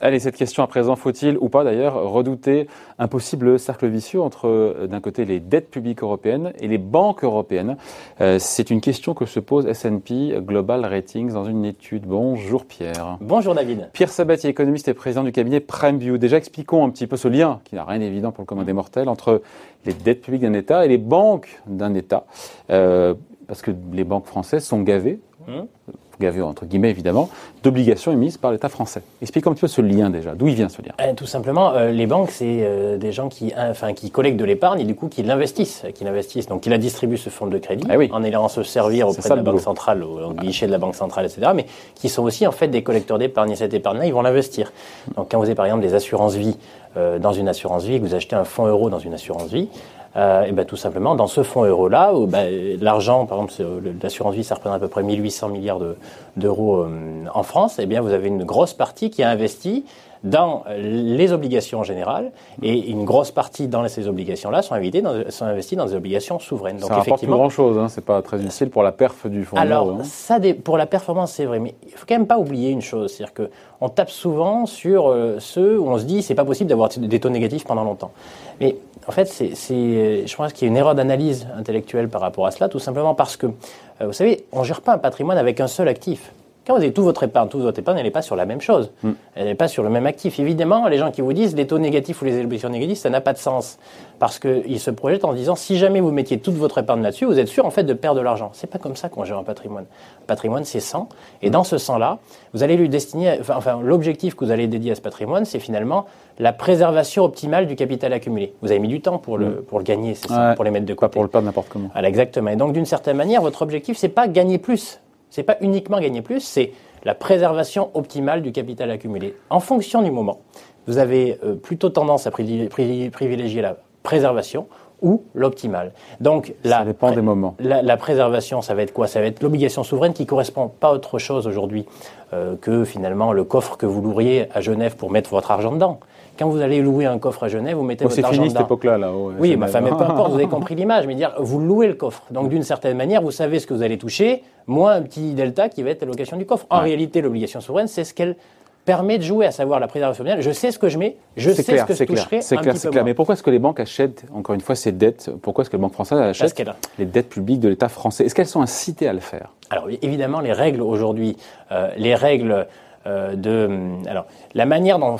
Allez, cette question à présent, faut-il ou pas d'ailleurs redouter un possible cercle vicieux entre euh, d'un côté les dettes publiques européennes et les banques européennes? Euh, C'est une question que se pose S&P Global Ratings dans une étude. Bonjour Pierre. Bonjour David. Pierre Sabatier, économiste et président du cabinet PrimeView. Déjà expliquons un petit peu ce lien, qui n'a rien d'évident pour le commun des mortels, entre les dettes publiques d'un État et les banques d'un État. Euh, parce que les banques françaises sont gavées. Hum gavé entre guillemets évidemment, d'obligations émises par l'État français. Expliquez un petit peu ce lien déjà, d'où il vient ce lien eh, Tout simplement, euh, les banques, c'est euh, des gens qui, enfin, qui collectent de l'épargne et du coup qui l'investissent, qui l'investissent, donc qui la distribuent ce fonds de crédit eh en allant se servir auprès de la Banque centrale, au, guichet de la Banque centrale, etc. Mais qui sont aussi en fait des collecteurs d'épargne et cette épargne-là, ils vont l'investir. Donc quand vous avez par exemple des assurances vie euh, dans une assurance vie, que vous achetez un fonds euro dans une assurance vie, euh, et ben, tout simplement, dans ce fonds euro-là, ben, l'argent, par exemple, l'assurance vie, ça représente à peu près 1800 milliards d'euros euh, en France, et eh bien, vous avez une grosse partie qui a investi dans les obligations en général, et une grosse partie dans ces obligations-là sont, sont investies dans des obligations souveraines. Donc, ça effectivement, pas grand-chose, hein, c'est pas très utile pour la perf du fonds. Alors, hein. ça, pour la performance, c'est vrai, mais il faut quand même pas oublier une chose, c'est-à-dire que on tape souvent sur euh, ceux où on se dit c'est pas possible d'avoir des taux négatifs pendant longtemps. Mais en fait, c'est, je pense qu'il y a une erreur d'analyse intellectuelle par rapport à cela, tout simplement parce que, euh, vous savez, on ne gère pas un patrimoine avec un seul actif. Quand vous avez tout votre épargne, toute votre épargne, elle n'est pas sur la même chose. Mm. Elle n'est pas sur le même actif. Évidemment, les gens qui vous disent les taux négatifs ou les obligations négatives, ça n'a pas de sens. Parce qu'ils se projettent en disant si jamais vous mettiez toute votre épargne là-dessus, vous êtes sûr en fait de perdre de l'argent. C'est pas comme ça qu'on gère un patrimoine. Un patrimoine, c'est 100. Et dans ce 100-là, vous allez lui destiner, enfin, l'objectif que vous allez dédier à ce patrimoine, c'est finalement la préservation optimale du capital accumulé. Vous avez mis du temps pour le, mm. pour le gagner, c'est ça, pour les mettre de côté. Pas pour le perdre n'importe comment. Exactement. Et donc, d'une certaine manière, votre objectif, c'est pas gagner plus. C'est pas uniquement gagner plus, c'est la préservation optimale du capital accumulé. En fonction du moment, vous avez euh, plutôt tendance à privilégier la préservation ou l'optimal. Donc, ça dépend des moments. La, préservation, ça va être quoi? Ça va être l'obligation souveraine qui correspond pas à autre chose aujourd'hui euh, que finalement le coffre que vous loueriez à Genève pour mettre votre argent dedans. Quand vous allez louer un coffre à Genève, vous mettez oh, votre argent dedans. C'est fini cette époque-là, là. oui, mais, mais peu importe, vous avez compris l'image. Mais dire, vous louez le coffre. Donc, d'une certaine manière, vous savez ce que vous allez toucher, moins un petit delta qui va être l'allocation du coffre. En réalité, l'obligation souveraine, c'est ce qu'elle permet de jouer, à savoir la préservation mondiale. Je sais ce que je mets, je sais ce que je toucherai C'est clair, c'est clair. Mais pourquoi est-ce que les banques achètent, encore une fois, ces dettes? Pourquoi est-ce que les banques françaises achètent les dettes publiques de l'État français? Est-ce qu'elles sont incitées à le faire? Alors évidemment, les règles aujourd'hui, euh, les règles euh, de... Alors, la manière dont,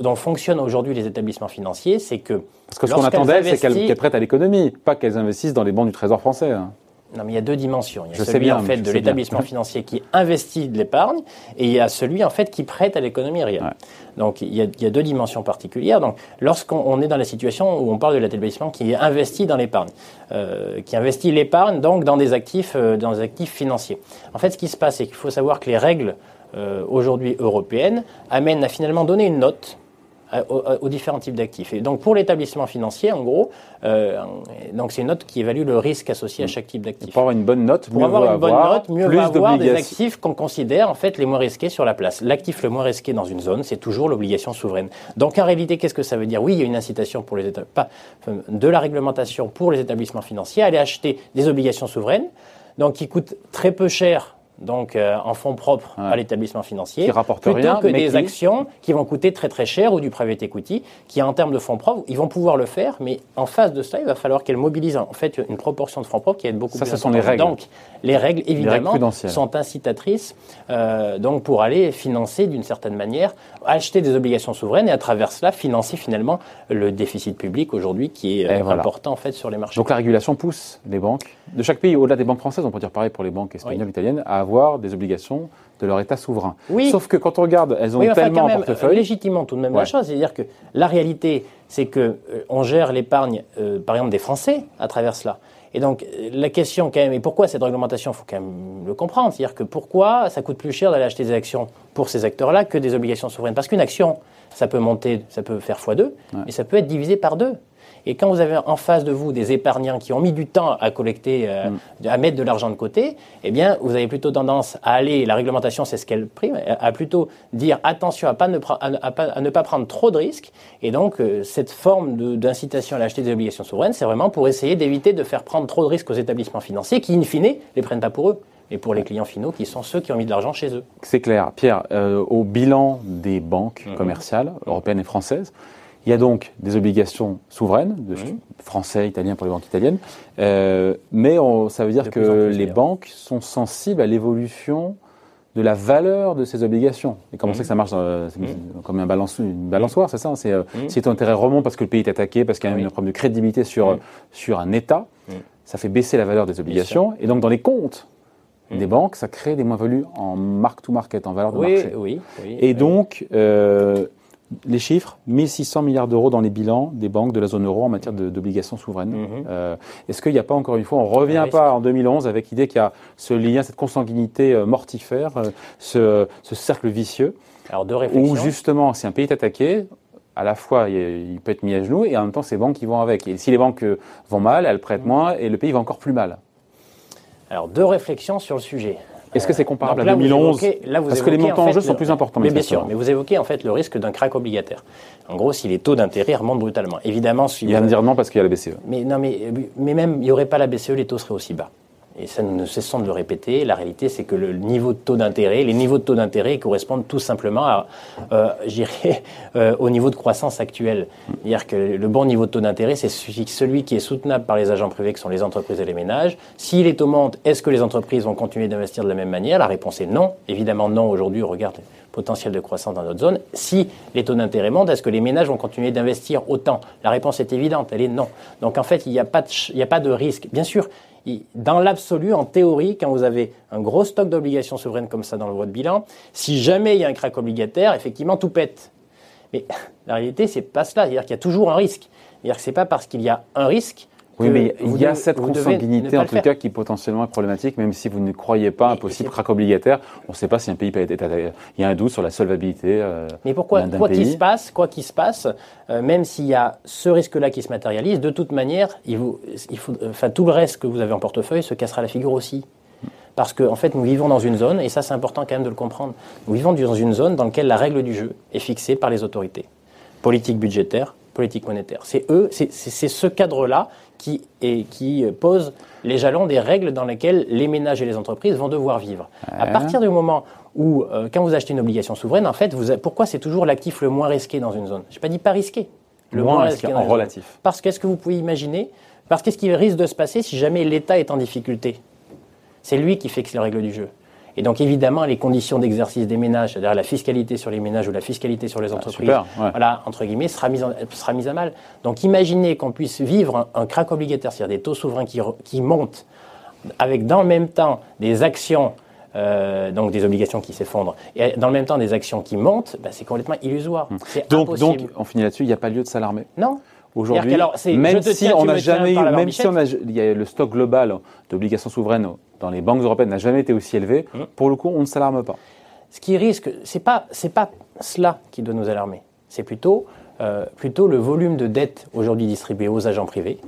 dont, fonctionnent aujourd'hui les établissements financiers, c'est que... Parce que ce qu'on attendait, c'est qu'elles prêtent à l'économie, pas qu'elles investissent dans les banques du Trésor français. Hein. Non, mais il y a deux dimensions. Il y a celui en fait de l'établissement financier qui investit de l'épargne et il y a celui en fait qui prête à l'économie réelle. Donc il y, a, il y, a, deux dimensions particulières. Donc lorsqu'on est dans la situation où on parle de l'établissement qui investit dans l'épargne, euh, qui investit l'épargne donc dans des actifs, euh, dans des actifs financiers. En fait, ce qui se passe, c'est qu'il faut savoir que les règles euh, aujourd'hui européennes amènent à finalement donner une note aux, différents types d'actifs. Et donc pour l'établissement financier, en gros, euh, donc c'est une note qui évalue le risque associé à chaque type d'actif. Pour avoir une bonne note, pour avoir une bonne note, mieux va avoir des actifs qu'on considère en fait les moins risqués sur la place. L'actif le moins risqué dans une zone, c'est toujours l'obligation souveraine. Donc en réalité, qu'est-ce que ça veut dire? Oui, il y a une incitation pour les États, pas, de la réglementation pour les établissements financiers à aller acheter des obligations souveraines, donc qui coûtent très peu cher donc euh, en fonds propres à l'établissement financier, qui plutôt rien, que des actions qui vont coûter très très cher ou du private equity, qui en termes de fonds propres, ils vont pouvoir le faire, mais en face de cela, il va falloir qu'elles mobilisent en fait une proportion de fonds propres qui est beaucoup ça, plus Ça, ce sont les règles. Donc les règles, évidemment, sont incitatrices euh, donc pour aller financer d'une certaine manière, acheter des obligations souveraines et à travers cela financer finalement le déficit public aujourd'hui qui est euh, important en fait sur les marchés. Donc la régulation pousse les banques de chaque pays, au-delà des banques françaises, on peut dire pareil pour les banques espagnoles, italiennes, à avoir des obligations de leur État souverain. Oui. Sauf que quand on regarde, elles ont oui, enfin, tellement quand même, portefeuille. Légitimement tout de même la chose, c'est-à-dire que la réalité, c'est que euh, on gère l'épargne, euh, par exemple, des Français à travers cela. Et donc la question quand même, et pourquoi cette réglementation, il faut quand même le comprendre, c'est-à-dire que pourquoi ça coûte plus cher d'aller acheter des actions pour ces acteurs-là que des obligations souveraines? Parce qu'une action, ça peut monter, ça peut faire x2, mais ça peut être divisé par deux. Et quand vous avez en face de vous des épargnants qui ont mis du temps à collecter, euh, Mm. à mettre de l'argent de côté, eh bien, vous avez plutôt tendance à aller, la réglementation, c'est ce qu'elle prime, à plutôt dire attention à, pas ne, pre- à ne- à pas- à ne pas prendre trop de risques. Et donc, euh, cette forme de- d'incitation à l'acheter des obligations souveraines, c'est vraiment pour essayer d'éviter de faire prendre trop de risques aux établissements financiers qui, in fine, les prennent pas pour eux, mais pour les clients finaux qui sont ceux qui ont mis de l'argent chez eux. C'est clair. Pierre, euh, au bilan des banques Mhm. commerciales, européennes et françaises, il y a donc des obligations souveraines, de Mhm. français, italiens pour les banques italiennes, euh, mais on- ça veut dire De que les banques sont sensibles à l'évolution de la valeur de ces obligations. Et comment Mhm. c'est que ça marche euh, c'est comme un balance, une balançoire, c'est ça hein, C'est euh, Mhm. si ton intérêt remonte parce que le pays est attaqué, parce qu'il y a Oui. un problème de crédibilité sur, Mhm. sur un État, Mhm. ça fait baisser la valeur des obligations. Et donc dans les comptes Mhm. des banques, ça crée des moins-values en mark-to-market, en valeur de Oui, marché. oui, oui. Et donc, euh, les chiffres, 1600 milliards d'euros dans les bilans des banques de la zone euro en matière d'obligations souveraines. Mhm. Euh, Est-ce qu'il n'y a pas, encore une fois, on ne revient pas en 2011 avec l'idée qu'il y a ce lien, cette consanguinité euh, mortifère, euh, ce, ce cercle vicieux, Alors, deux où justement, si un pays est attaqué, à la fois il, peut être mis à genoux et en même temps, ces banques qui vont avec. Et si les banques vont mal, elles Mhm. prêtent moins et le pays va encore plus mal. Alors, deux réflexions sur le sujet. Est-ce que c'est comparable à là, vous 2011 évoquez- là, Parce que les montants en fait, jeu sont le- plus importants. Mais bien sûr, mais vous évoquez en fait le risque d'un crack obligataire. En gros, si les taux d'intérêt remontent brutalement. Évidemment, si Il va me dire non parce qu'il y a la BCE. mais non, mais, mais même, il n'y aurait pas la BCE, les taux seraient aussi bas. Et ça, nous ne cessons de le répéter. La réalité, c'est que le niveau de taux d'intérêt, les niveaux de taux d'intérêt correspondent tout simplement à, euh, euh, au niveau de croissance actuel. C'est-à-dire que le bon niveau de taux d'intérêt, c'est celui, qui est soutenable par les agents privés, qui sont les entreprises et les ménages. Si les taux montent, est-ce que les entreprises vont continuer d'investir de la même manière? La réponse est non. Évidemment, non. Aujourd'hui, regarde potentiel de croissance dans notre zone. Si les taux d'intérêt montent, est-ce que les ménages vont continuer d'investir autant? La réponse est évidente, elle est non. Donc en fait, il n'y a, pas de risque. Bien sûr, dans l'absolu, en théorie, quand vous avez un gros stock d'obligations souveraines comme ça dans le votre bilan, si jamais il y a un crack obligataire, effectivement, tout pète. Mais la réalité, c'est pas cela. C'est-à-dire qu'il y a toujours un risque. C'est-à-dire que c'est pas parce qu'il y a un risque. Oui, mais il y a cette consanguinité, en tout cas, qui potentiellement est problématique, même si vous ne croyez pas un Mais possible crack obligataire. On ne sait pas si un pays peut être. Il y a un doute sur la solvabilité. euh, Mais pourquoi, quoi qu'il se passe, quoi qu'il se passe, euh, même s'il y a ce risque-là qui se matérialise, de toute manière, il vous, il faut, enfin, tout le reste que vous avez en portefeuille se cassera la figure aussi. Parce qu'en en fait, nous vivons dans une zone, et ça c'est important quand même de le comprendre, nous vivons dans une zone dans laquelle la règle du jeu est fixée par les autorités. Politique budgétaire, politique monétaire. C'est eux, c'est ce cadre-là qui, est- qui pose les jalons des règles dans lesquelles les ménages et les entreprises vont devoir vivre. À partir du moment où, euh, quand vous achetez une obligation souveraine, en fait, vous a- pourquoi c'est toujours l'actif le moins risqué dans une zone? Je n'ai pas dit pas risqué. Le Moins risqué en zone. relatif. Parce qu'est-ce que vous pouvez imaginer Parce qu'est-ce qui risque de se passer si jamais l'État est en difficulté C'est lui qui fixe les règles du jeu. Et donc évidemment, les conditions d'exercice des ménages, c'est-à-dire la fiscalité sur les ménages ou la fiscalité sur les entreprises, super, ouais. voilà, entre guillemets, sera mise, en- sera mise à mal. Donc imaginez qu'on puisse vivre un, un crack obligataire, c'est-à-dire des taux souverains qui, qui montent, avec dans le même temps des actions, euh, donc des obligations qui s'effondrent, et dans le même temps des actions qui montent, ben, c'est complètement illusoire. Donc, impossible. donc, on finit là-dessus, il n'y a pas lieu de s'alarmer. non. Aujourd'hui, même si tiens, on n'a jamais eu, même si on a, il y a le stock global d'obligations souveraines dans les banques européennes n'a jamais été aussi élevé, Hum. pour le coup, on ne s'alarme pas. Ce qui risque, c'est pas c'est pas cela qui doit nous alarmer. C'est plutôt euh, plutôt le volume de dette aujourd'hui distribué aux agents privés,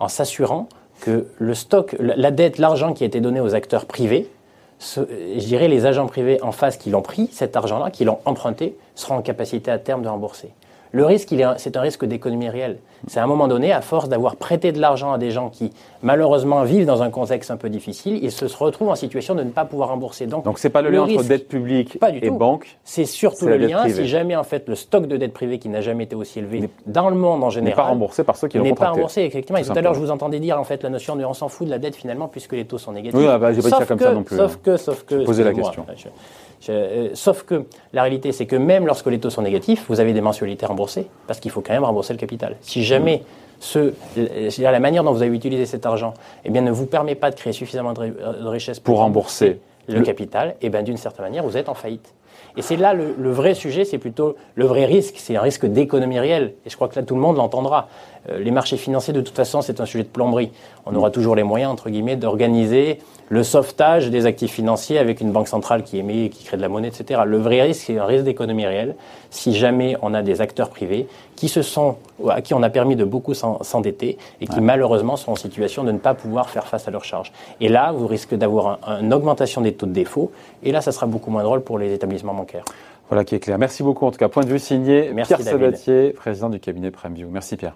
en s'assurant que le stock, la la dette, l'argent qui a été donné aux acteurs privés, ce- je dirais les agents privés en face qui l'ont pris, cet argent-là, qui l'ont emprunté, seront en capacité à terme de rembourser. Le risque, c'est un risque d'économie réelle. C'est à un moment donné, à force d'avoir prêté de l'argent à des gens qui, malheureusement, vivent dans un contexte un peu difficile, ils se retrouvent en situation de ne pas pouvoir rembourser. Donc, Donc, c'est pas le, lien entre dette publique Pas du et tout. banque, c'est surtout le lien privée. si jamais en fait le stock de dette privée qui n'a jamais été aussi élevé N'est- dans le monde en n'est général pas remboursé par ceux qui l'ont n'est pas contracté. remboursé effectivement. Et Tout tout à l'heure je vous entendais dire en fait la notion de on s'en fout de la dette finalement puisque les taux sont négatifs. Oui, ah bah, j'ai pas dit ça comme que- ça non plus, Sauf hein. que, sauf que. posé la question. Je- euh, sauf que la réalité c'est que même lorsque les taux sont négatifs, vous avez des mensualités remboursées parce qu'il faut quand même rembourser le capital. Si jamais ce, euh, la manière dont vous avez utilisé cet argent, eh bien ne vous permet pas de créer suffisamment de, ri- de richesse Pour rembourser le, le- capital, et bien d'une certaine manière, vous êtes en faillite. Et c'est là le, le, vrai sujet, c'est plutôt le vrai risque, c'est un risque d'économie réelle. Et je crois que là, tout le monde l'entendra. Euh, les marchés financiers, de toute façon, c'est un sujet de plomberie. On aura toujours les moyens, entre guillemets, d'organiser le sauvetage des actifs financiers avec une banque centrale qui émet, qui crée de la monnaie, etc. Le vrai risque, c'est un risque d'économie réelle. Si jamais on a des acteurs privés qui se sont, à qui on a permis de beaucoup s'endetter et qui malheureusement sont en situation de ne pas pouvoir faire face à leurs charges. Et là, vous risquez d'avoir une augmentation des taux de défaut. Et là, ça sera beaucoup moins drôle pour les établissements bancaires. Voilà qui est clair. Merci beaucoup. En tout cas, point de vue signé Merci Pierre Sabatier, président du cabinet. Merci Pierre.